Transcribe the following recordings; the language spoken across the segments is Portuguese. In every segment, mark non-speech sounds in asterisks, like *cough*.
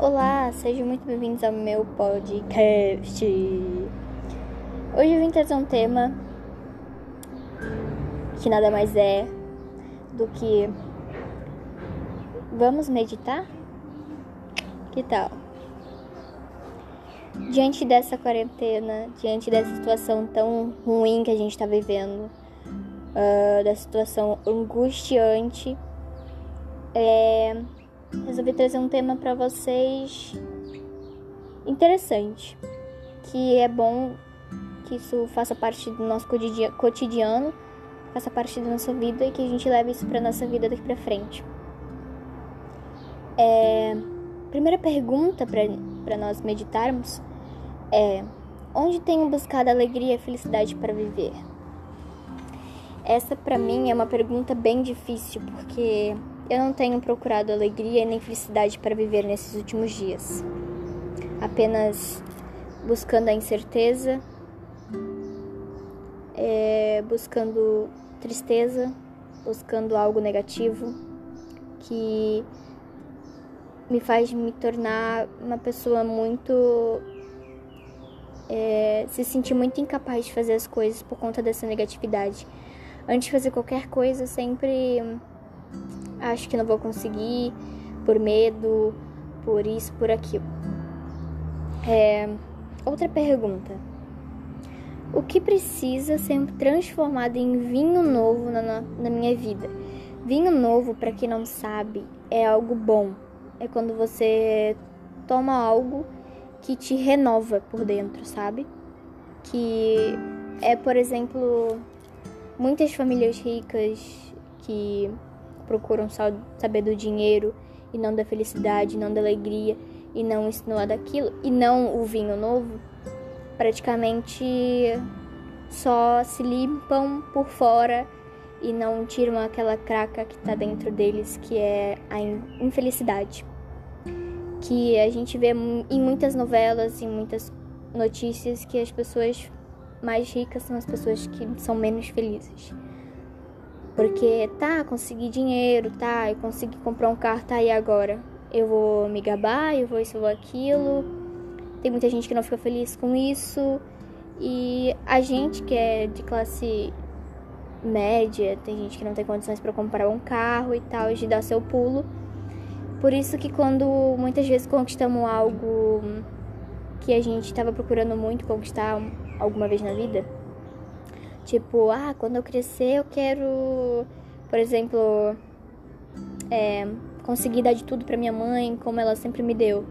Olá, sejam muito bem-vindos ao meu podcast. Hoje eu vim trazer um tema que nada mais é do que vamos meditar? Que tal? Diante dessa quarentena, diante dessa situação tão ruim que a gente está vivendo, uh, da situação angustiante, é resolvi trazer um tema para vocês interessante, que é bom que isso faça parte do nosso cotidiano, faça parte da nossa vida e que a gente leve isso para nossa vida daqui para frente. É, primeira pergunta para nós meditarmos é: onde tenho buscado alegria e felicidade para viver? Essa para mim é uma pergunta bem difícil porque eu não tenho procurado alegria nem felicidade para viver nesses últimos dias. Apenas buscando a incerteza, é, buscando tristeza, buscando algo negativo que me faz me tornar uma pessoa muito. É, se sentir muito incapaz de fazer as coisas por conta dessa negatividade. Antes de fazer qualquer coisa, sempre acho que não vou conseguir, por medo, por isso, por aquilo. É, outra pergunta. O que precisa ser transformado em vinho novo na, na minha vida? Vinho novo, para quem não sabe, é algo bom. É quando você toma algo que te renova por dentro, sabe? Que é, por exemplo, muitas famílias ricas que procuram saber do dinheiro e não da felicidade, não da alegria e não isso, não é daquilo e não o vinho novo, praticamente só se limpam por fora e não tiram aquela craca que está dentro deles, que é a infelicidade. Que a gente vê em muitas novelas, em muitas notícias, que as pessoas mais ricas são as pessoas que são menos felizes. Porque, tá, consegui dinheiro, tá, eu consegui comprar um carro, tá, e agora? Eu vou me gabar, eu vou isso, eu vou aquilo. Tem muita gente que não fica feliz com isso. E a gente que é de classe média, tem gente que não tem condições para comprar um carro e tal, de dar seu pulo. Por isso que quando muitas vezes conquistamos algo que a gente estava procurando muito conquistar alguma vez na vida, Tipo, ah, quando eu crescer eu quero, por exemplo, é, conseguir dar de tudo para minha mãe, como ela sempre me deu.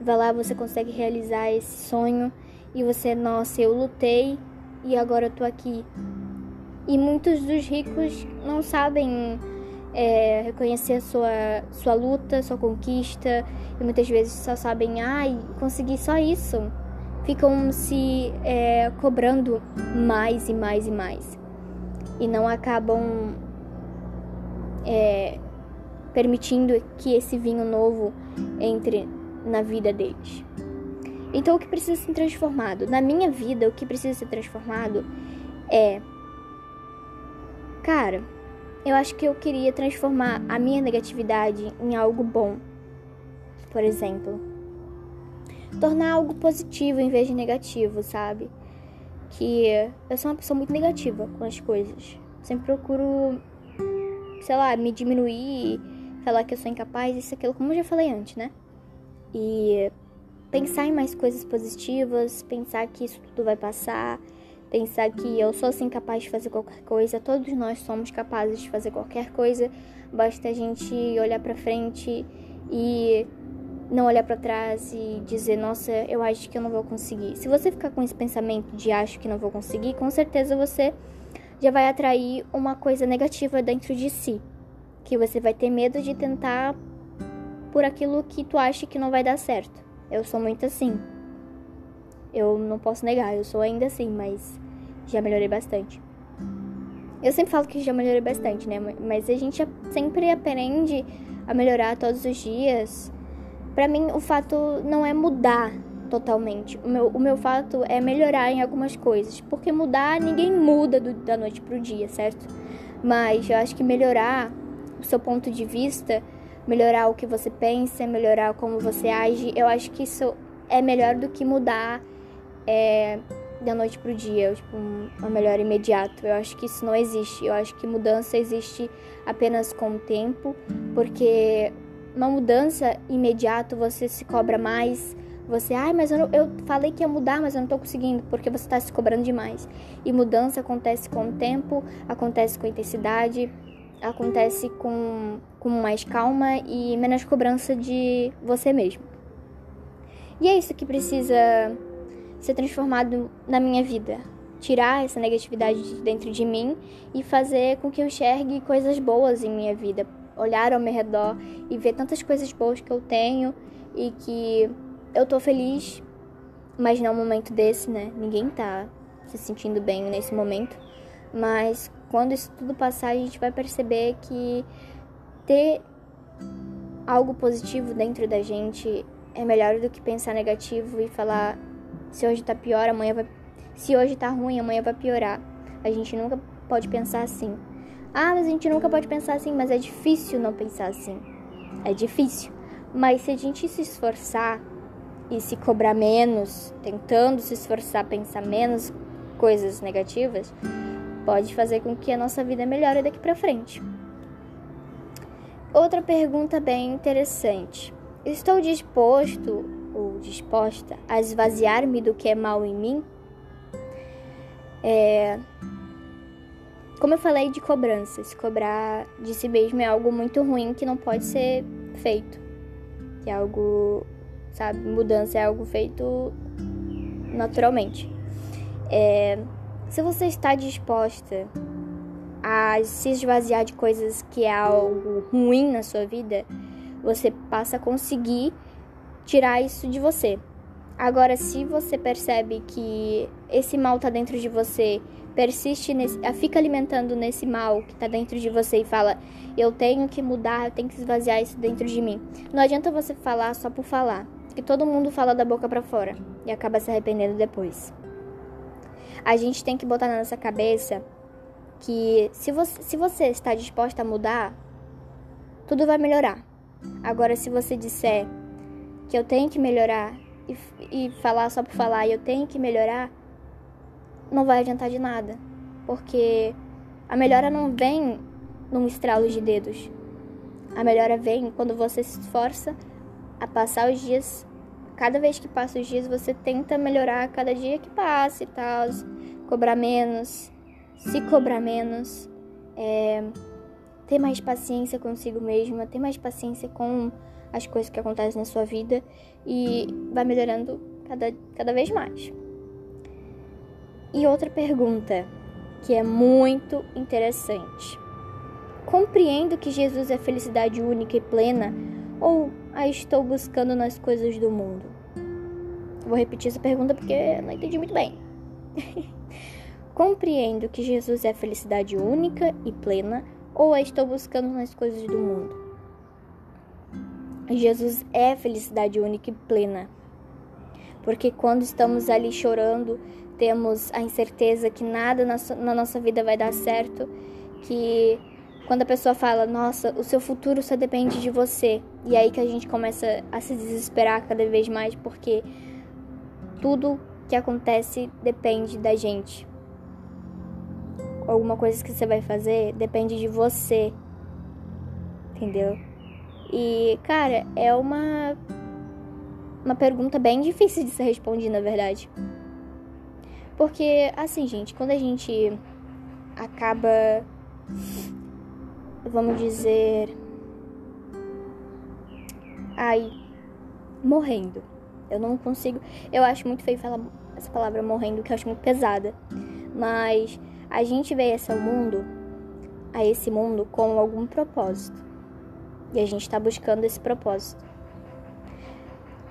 Vai lá, você consegue realizar esse sonho e você, nossa, eu lutei e agora eu tô aqui. E muitos dos ricos não sabem é, reconhecer sua, sua luta, sua conquista, e muitas vezes só sabem, ai, consegui só isso ficam se é, cobrando mais e mais e mais e não acabam é, permitindo que esse vinho novo entre na vida deles. Então, o que precisa ser transformado? Na minha vida, o que precisa ser transformado é. Cara, eu acho que eu queria transformar a minha negatividade em algo bom. Por exemplo, tornar algo positivo em vez de negativo, sabe? Que eu sou uma pessoa muito negativa com as coisas. Sempre procuro, sei lá, me diminuir, falar que eu sou incapaz, isso aquilo, como eu já falei antes, né? E pensar em mais coisas positivas, pensar que isso tudo vai passar, pensar que eu sou assim capaz de fazer qualquer coisa, todos nós somos capazes de fazer qualquer coisa, basta a gente olhar para frente e não olhar para trás e dizer, nossa, eu acho que eu não vou conseguir. Se você ficar com esse pensamento de acho que não vou conseguir, com certeza você já vai atrair uma coisa negativa dentro de si, que você vai ter medo de tentar por aquilo que tu acha que não vai dar certo. Eu sou muito assim. Eu não posso negar, eu sou ainda assim, mas já melhorei bastante. Eu sempre falo que já melhorei bastante, né? Mas a gente sempre aprende a melhorar todos os dias para mim, o fato não é mudar totalmente. O meu, o meu fato é melhorar em algumas coisas. Porque mudar, ninguém muda do, da noite pro dia, certo? Mas eu acho que melhorar o seu ponto de vista melhorar o que você pensa, melhorar como você age. Eu acho que isso é melhor do que mudar é, da noite pro dia, tipo, uma melhora imediato. Eu acho que isso não existe. Eu acho que mudança existe apenas com o tempo, porque uma mudança imediato você se cobra mais. Você, ai, mas eu, eu falei que ia mudar, mas eu não tô conseguindo, porque você tá se cobrando demais. E mudança acontece com o tempo, acontece com intensidade, acontece com, com mais calma e menos cobrança de você mesmo. E é isso que precisa ser transformado na minha vida. Tirar essa negatividade de dentro de mim e fazer com que eu enxergue coisas boas em minha vida. Olhar ao meu redor e ver tantas coisas boas que eu tenho e que eu tô feliz, mas não um momento desse, né? Ninguém tá se sentindo bem nesse momento. Mas quando isso tudo passar, a gente vai perceber que ter algo positivo dentro da gente é melhor do que pensar negativo e falar se hoje tá pior, amanhã vai. Se hoje tá ruim, amanhã vai piorar. A gente nunca pode pensar assim. Ah, mas a gente nunca pode pensar assim, mas é difícil não pensar assim. É difícil. Mas se a gente se esforçar e se cobrar menos, tentando se esforçar a pensar menos coisas negativas, pode fazer com que a nossa vida melhore daqui para frente. Outra pergunta bem interessante. Estou disposto ou disposta a esvaziar-me do que é mal em mim? É... Como eu falei de cobrança, se cobrar de si mesmo é algo muito ruim que não pode ser feito. Que é algo, sabe, mudança é algo feito naturalmente. É... Se você está disposta a se esvaziar de coisas que é algo ruim na sua vida, você passa a conseguir tirar isso de você. Agora, se você percebe que esse mal tá dentro de você, persiste nesse, fica alimentando nesse mal que tá dentro de você e fala: "Eu tenho que mudar, eu tenho que esvaziar isso dentro de mim". Não adianta você falar só por falar, que todo mundo fala da boca para fora e acaba se arrependendo depois. A gente tem que botar na nossa cabeça que se você, se você está disposta a mudar, tudo vai melhorar. Agora, se você disser que eu tenho que melhorar e, e falar só por falar eu tenho que melhorar, não vai adiantar de nada. Porque a melhora não vem num estralo de dedos. A melhora vem quando você se esforça a passar os dias. Cada vez que passa os dias, você tenta melhorar cada dia que passa e tal. Cobrar menos, se cobrar menos, é, ter mais paciência consigo mesma, ter mais paciência com as coisas que acontecem na sua vida e vai melhorando cada, cada vez mais. E outra pergunta que é muito interessante. Compreendo que Jesus é felicidade única e plena ou a estou buscando nas coisas do mundo? Vou repetir essa pergunta porque não entendi muito bem. *laughs* Compreendo que Jesus é felicidade única e plena ou a estou buscando nas coisas do mundo? Jesus é felicidade única e plena. Porque quando estamos ali chorando, temos a incerteza que nada na, nossa vida vai dar certo, que quando a pessoa fala, nossa, o seu futuro só depende de você, e aí que a gente começa a se desesperar cada vez mais, porque tudo que acontece depende da gente. Alguma coisa que você vai fazer depende de você, entendeu? E, cara, é uma uma pergunta bem difícil de ser respondida, na verdade. Porque, assim, gente, quando a gente acaba, vamos dizer, ai, morrendo. Eu não consigo. Eu acho muito feio falar essa palavra morrendo, que eu acho muito pesada. Mas a gente veio esse mundo, a esse mundo com algum propósito. E a gente está buscando esse propósito.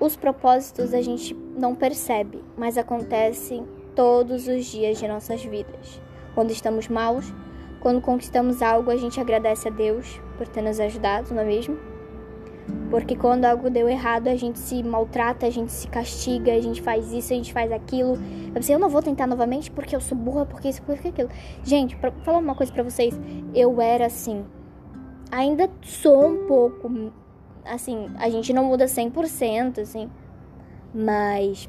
Os propósitos a gente não percebe, mas acontecem todos os dias de nossas vidas. Quando estamos maus, quando conquistamos algo, a gente agradece a Deus por ter nos ajudado, não é mesmo? Porque quando algo deu errado, a gente se maltrata, a gente se castiga, a gente faz isso, a gente faz aquilo. Eu pensei, eu não vou tentar novamente porque eu sou burra, porque isso, porque aquilo. Gente, pra falar uma coisa pra vocês, eu era assim ainda sou um pouco assim, a gente não muda 100%, assim, mas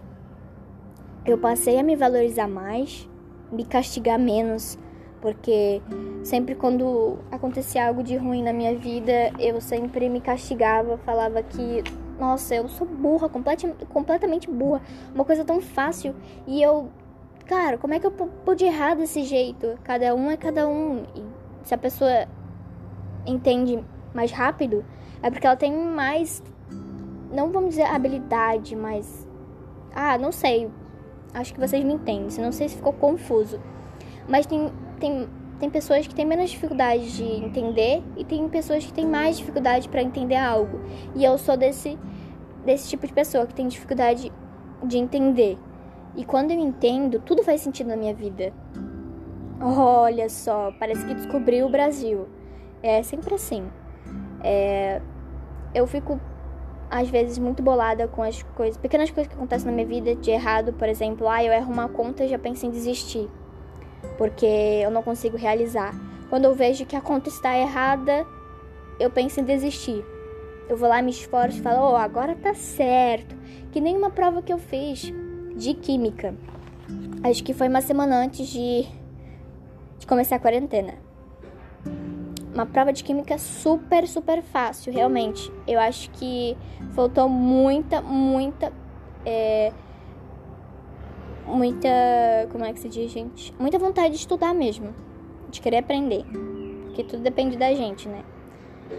eu passei a me valorizar mais, me castigar menos, porque sempre quando acontecia algo de ruim na minha vida, eu sempre me castigava, falava que, nossa, eu sou burra, complet, completamente burra, uma coisa tão fácil, e eu, cara, como é que eu pude errar desse jeito? Cada um é cada um, e se a pessoa entende mais rápido, é porque ela tem mais, não vamos dizer habilidade, mas, ah, não sei, acho que vocês me entendem, não sei se ficou confuso, mas tem tem, tem pessoas que têm menos dificuldade de entender e tem pessoas que têm mais dificuldade para entender algo. E eu sou desse, desse tipo de pessoa que tem dificuldade de entender. E quando eu entendo, tudo faz sentido na minha vida. Olha só, parece que descobri o Brasil. É sempre assim. É, eu fico, às vezes, muito bolada com as coisas, pequenas coisas que acontecem na minha vida de errado, por exemplo, ah, eu erro uma conta e já penso em desistir porque eu não consigo realizar. Quando eu vejo que a conta está errada, eu penso em desistir. Eu vou lá, me esforço e falo, oh, agora tá certo. Que nem uma prova que eu fiz de química. Acho que foi uma semana antes de, de começar a quarentena. Uma prova de química super, super fácil, realmente. Eu acho que faltou muita, muita. É, muita. Como é que se diz, gente? Muita vontade de estudar mesmo. De querer aprender. Porque tudo depende da gente, né?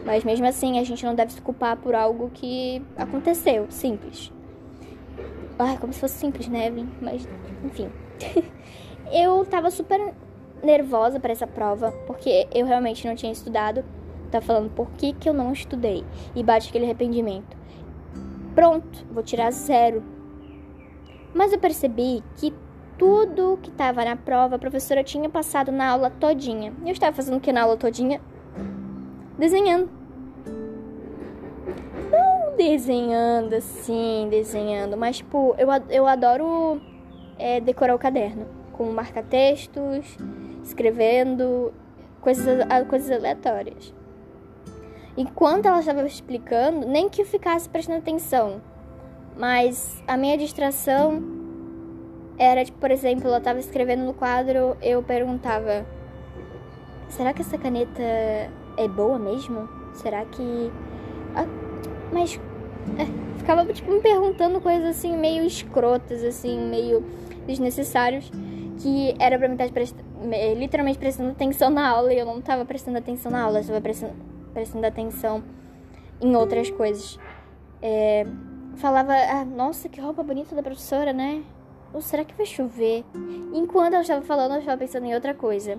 Mas mesmo assim, a gente não deve se culpar por algo que aconteceu. Simples. Ah, como se fosse simples, né, Evelyn? Mas, enfim. *laughs* eu tava super nervosa para essa prova, porque eu realmente não tinha estudado. Tá falando por que, que eu não estudei. E bate aquele arrependimento. Pronto, vou tirar zero mas eu percebi que tudo que estava na prova a professora tinha passado na aula todinha. E eu estava fazendo o que na aula todinha? Desenhando. Não desenhando assim, desenhando, mas tipo, eu, eu adoro é, decorar o caderno com marca-textos, escrevendo coisas, coisas aleatórias. Enquanto ela estava explicando, nem que eu ficasse prestando atenção, mas a minha distração era, tipo, por exemplo, eu tava escrevendo no quadro, eu perguntava: será que essa caneta é boa mesmo? Será que. Ah, mas. É, ficava, tipo, me perguntando coisas assim, meio escrotas, assim, meio desnecessários, que era pra mim estar prest... literalmente prestando atenção na aula e eu não tava prestando atenção na aula, eu tava prestando, prestando atenção em outras coisas. É falava, ah, nossa, que roupa bonita da professora, né? Ou será que vai chover? Enquanto ela estava falando, eu estava pensando em outra coisa.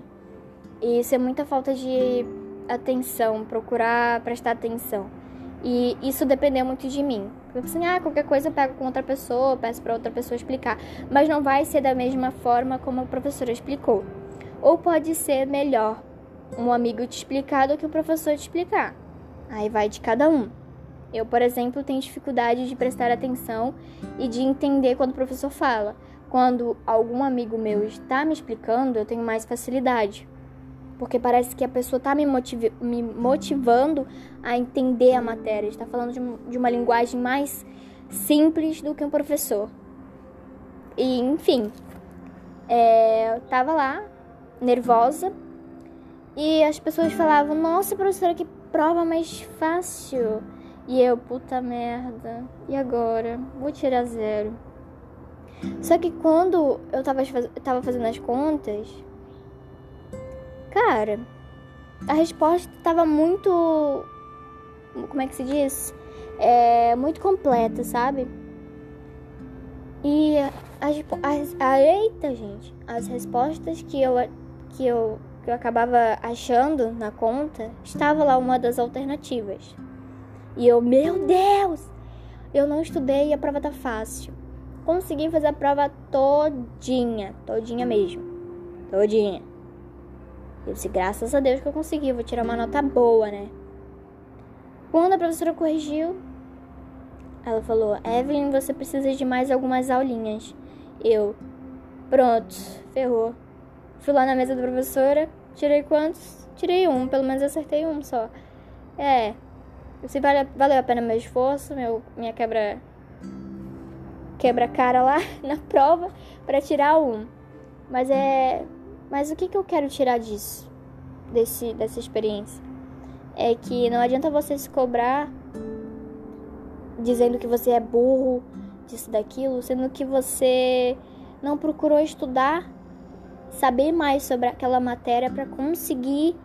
E isso é muita falta de atenção, procurar prestar atenção. E isso dependeu muito de mim. Porque eu pensei, ah, qualquer coisa eu pego com outra pessoa, peço para outra pessoa explicar. Mas não vai ser da mesma forma como a professora explicou. Ou pode ser melhor um amigo te explicar do que o professor te explicar. Aí vai de cada um. Eu, por exemplo, tenho dificuldade de prestar atenção e de entender quando o professor fala. Quando algum amigo meu está me explicando, eu tenho mais facilidade. Porque parece que a pessoa está me, motiv me, motivando a entender a matéria, está falando de, de uma linguagem mais simples do que um professor. E, enfim, é, eu tava lá, nervosa, e as pessoas falavam: Nossa, professora, que prova mais fácil. E eu, puta merda, e agora? Vou tirar zero. Só que quando eu tava, eu tava fazendo as contas, cara, a resposta tava muito. Como é que se diz? É, muito completa, sabe? E as, as, eita, gente, as respostas que eu, que eu que eu acabava achando na conta, estava lá uma das alternativas. E eu, meu Deus! Eu não estudei e a prova tá fácil. Consegui fazer a prova todinha, todinha mesmo. Todinha. Eu disse, graças a Deus que eu consegui, vou tirar uma nota boa, né? Quando a professora corrigiu, ela falou: Evelyn, você precisa de mais algumas aulinhas. Eu, pronto, ferrou. Fui lá na mesa da professora, tirei quantos? Tirei um, pelo menos acertei um só. É, Se vale, valeu a pena meu esforço, meu, minha quebra quebra cara lá *laughs* na prova para tirar um. Mas é, mas o que que eu quero tirar disso, desse dessa experiência? É que não adianta você se cobrar dizendo que você é burro, disso daquilo, sendo que você não procurou estudar, saber mais sobre aquela matéria para conseguir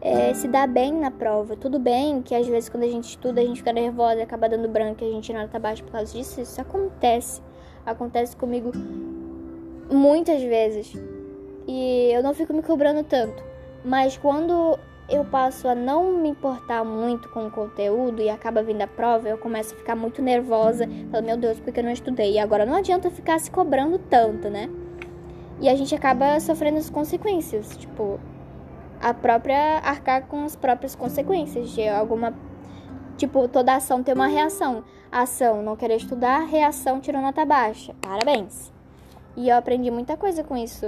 é, se dar bem na prova. Tudo bem que às vezes quando a gente estuda a gente fica nervosa acaba dando branco a gente nota baixo por causa disso. Isso acontece. Acontece comigo muitas vezes. E eu não fico me cobrando tanto. Mas quando eu passo a não me importar muito com o conteúdo e acaba vindo a prova, eu começo a ficar muito nervosa. Falo, meu Deus, porque eu não estudei? E agora não adianta ficar se cobrando tanto, né? E a gente acaba sofrendo as consequências. Tipo, a própria arcar com as próprias consequências de alguma tipo toda ação tem uma reação. Ação não querer estudar reação tirou nota baixa. Parabéns. E eu aprendi muita coisa com isso.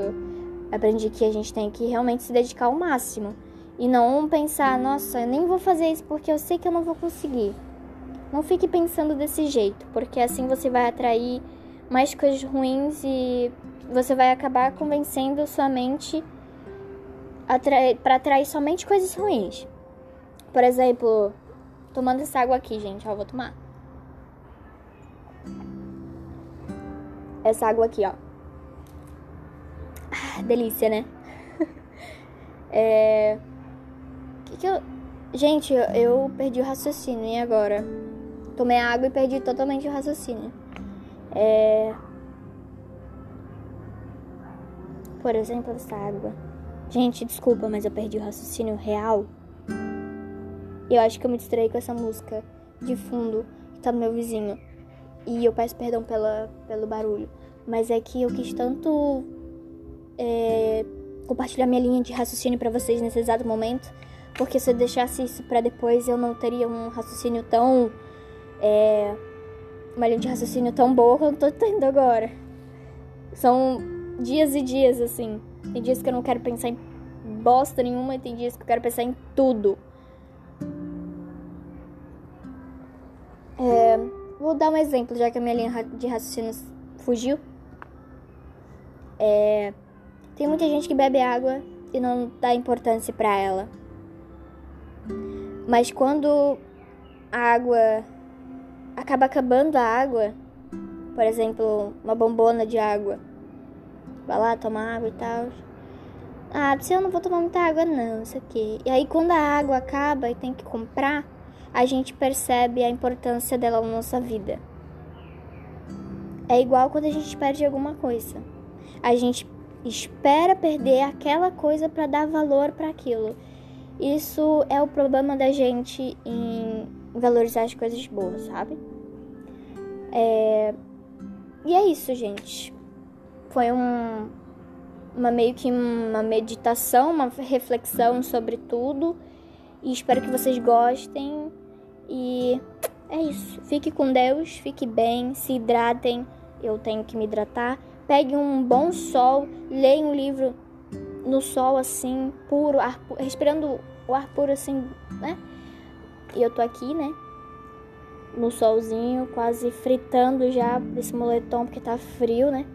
Aprendi que a gente tem que realmente se dedicar ao máximo. E não pensar nossa eu nem vou fazer isso porque eu sei que eu não vou conseguir. Não fique pensando desse jeito porque assim você vai atrair mais coisas ruins e você vai acabar convencendo sua mente para atrair somente coisas ruins. Por exemplo, tomando essa água aqui, gente, ó, vou tomar. Essa água aqui, ó. Ah, delícia, né? *laughs* é. Que que eu. Gente, eu, eu perdi o raciocínio, e agora? Tomei água e perdi totalmente o raciocínio. É. Por exemplo, essa água. Gente, desculpa, mas eu perdi o raciocínio real. Eu acho que eu me distraí com essa música de fundo que tá no meu vizinho. E eu peço perdão pela, pelo barulho. Mas é que eu quis tanto é, compartilhar minha linha de raciocínio para vocês nesse exato momento. Porque se eu deixasse isso para depois, eu não teria um raciocínio tão. É, uma linha de raciocínio tão boa quanto eu tô tendo agora. São dias e dias, assim. Tem dias que eu não quero pensar em bosta nenhuma e tem dias que eu quero pensar em tudo. É, vou dar um exemplo, já que a minha linha de raciocínio fugiu. É, tem muita gente que bebe água e não dá importância para ela. Mas quando a água acaba acabando a água, por exemplo, uma bombona de água, vai lá tomar água e tal. Ah, se eu não vou tomar muita água, não, isso aqui. E aí, quando a água acaba e tem que comprar, a gente percebe a importância dela na nossa vida. É igual quando a gente perde alguma coisa. A gente espera perder aquela coisa para dar valor para aquilo. Isso é o problema da gente em valorizar as coisas boas, sabe? É... E é isso, gente foi um, uma meio que uma meditação, uma reflexão sobre tudo. E espero que vocês gostem. E é isso. Fique com Deus, fique bem, se hidratem. Eu tenho que me hidratar. Pegue um bom sol, leia um livro no sol assim, puro, ar, respirando o ar puro assim, né? E eu tô aqui, né? No solzinho, quase fritando já esse moletom porque tá frio, né?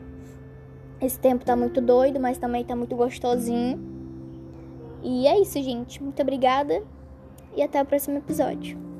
Esse tempo tá muito doido, mas também tá muito gostosinho. E é isso, gente. Muito obrigada e até o próximo episódio.